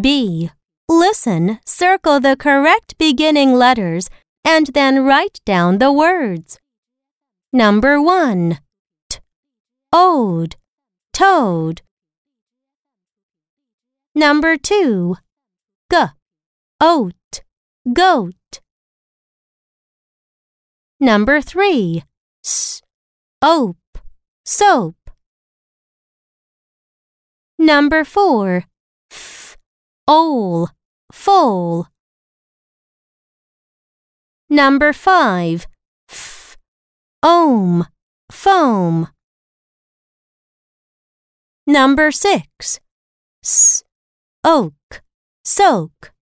B. Listen, circle the correct beginning letters, and then write down the words. Number 1. T. Ode. Toad. Number 2. G. Oat. Goat. Number 3. S. Ope. Soap. Number 4. F. Ole. Foal. Number 5. F. Ohm. Foam. Number 6. S. Oak. Soak.